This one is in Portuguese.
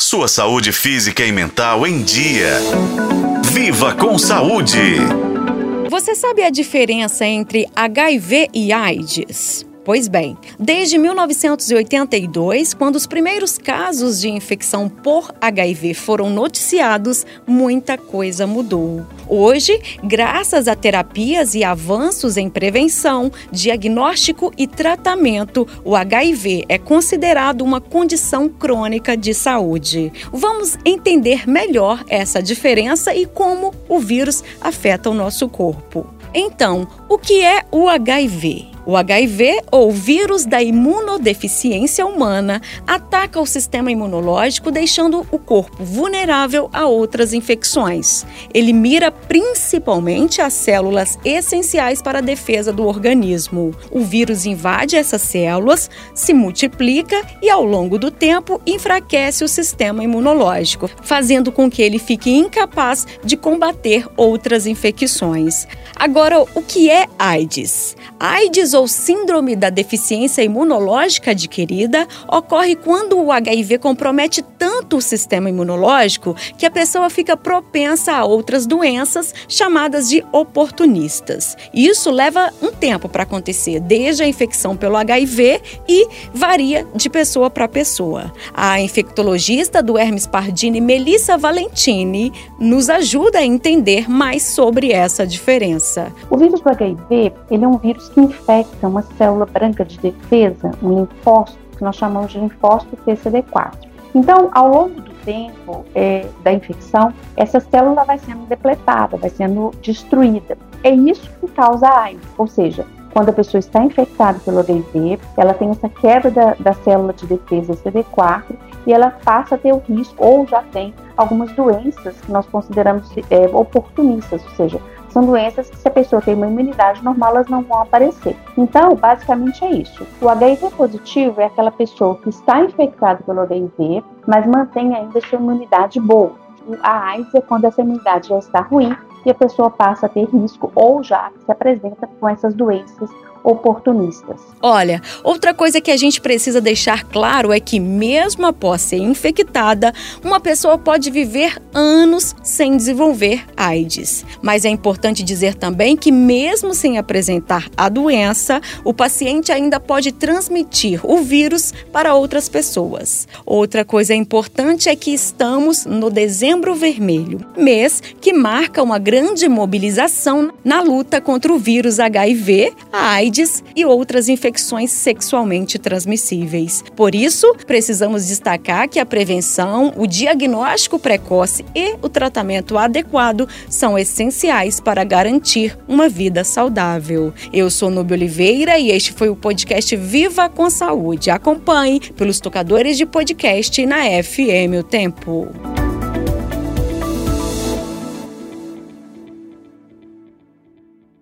Sua saúde física e mental em dia. Viva com saúde! Você sabe a diferença entre HIV e AIDS? Pois bem, desde 1982, quando os primeiros casos de infecção por HIV foram noticiados, muita coisa mudou. Hoje, graças a terapias e avanços em prevenção, diagnóstico e tratamento, o HIV é considerado uma condição crônica de saúde. Vamos entender melhor essa diferença e como o vírus afeta o nosso corpo. Então, o que é o HIV? O HIV, ou vírus da imunodeficiência humana, ataca o sistema imunológico, deixando o corpo vulnerável a outras infecções. Ele mira principalmente as células essenciais para a defesa do organismo. O vírus invade essas células, se multiplica e, ao longo do tempo, enfraquece o sistema imunológico, fazendo com que ele fique incapaz de combater outras infecções. Agora, o que é AIDS? AIDS ou síndrome da deficiência imunológica adquirida ocorre quando o HIV compromete tanto o sistema imunológico que a pessoa fica propensa a outras doenças chamadas de oportunistas. Isso leva um tempo para acontecer, desde a infecção pelo HIV e varia de pessoa para pessoa. A infectologista do Hermes Pardini, Melissa Valentini, nos ajuda a entender mais sobre essa diferença. O vírus do HIV ele é um vírus que infecta uma célula branca de defesa, um linfócito, que nós chamamos de linfócito TCD4. Então, ao longo do tempo é, da infecção, essa célula vai sendo depletada, vai sendo destruída. É isso que causa a AIDS, ou seja, quando a pessoa está infectada pelo HIV, ela tem essa quebra da, da célula de defesa CD4 e ela passa a ter o risco, ou já tem, algumas doenças que nós consideramos é, oportunistas, ou seja, são doenças que, se a pessoa tem uma imunidade normal, elas não vão aparecer. Então, basicamente é isso. O HIV positivo é aquela pessoa que está infectada pelo HIV, mas mantém ainda sua imunidade boa. A AIDS é quando essa imunidade já está ruim e a pessoa passa a ter risco ou já se apresenta com essas doenças oportunistas. Olha, outra coisa que a gente precisa deixar claro é que, mesmo após ser infectada, uma pessoa pode viver anos sem desenvolver AIDS. Mas é importante dizer também que, mesmo sem apresentar a doença, o paciente ainda pode transmitir o vírus para outras pessoas. Outra coisa importante é que estamos no Dezembro Vermelho, mês que marca uma grande mobilização na luta contra o vírus HIV, a AIDS AIDS e outras infecções sexualmente transmissíveis. Por isso, precisamos destacar que a prevenção, o diagnóstico precoce e o tratamento adequado são essenciais para garantir uma vida saudável. Eu sou Nubia Oliveira e este foi o podcast Viva com Saúde. Acompanhe pelos tocadores de podcast na FM O Tempo.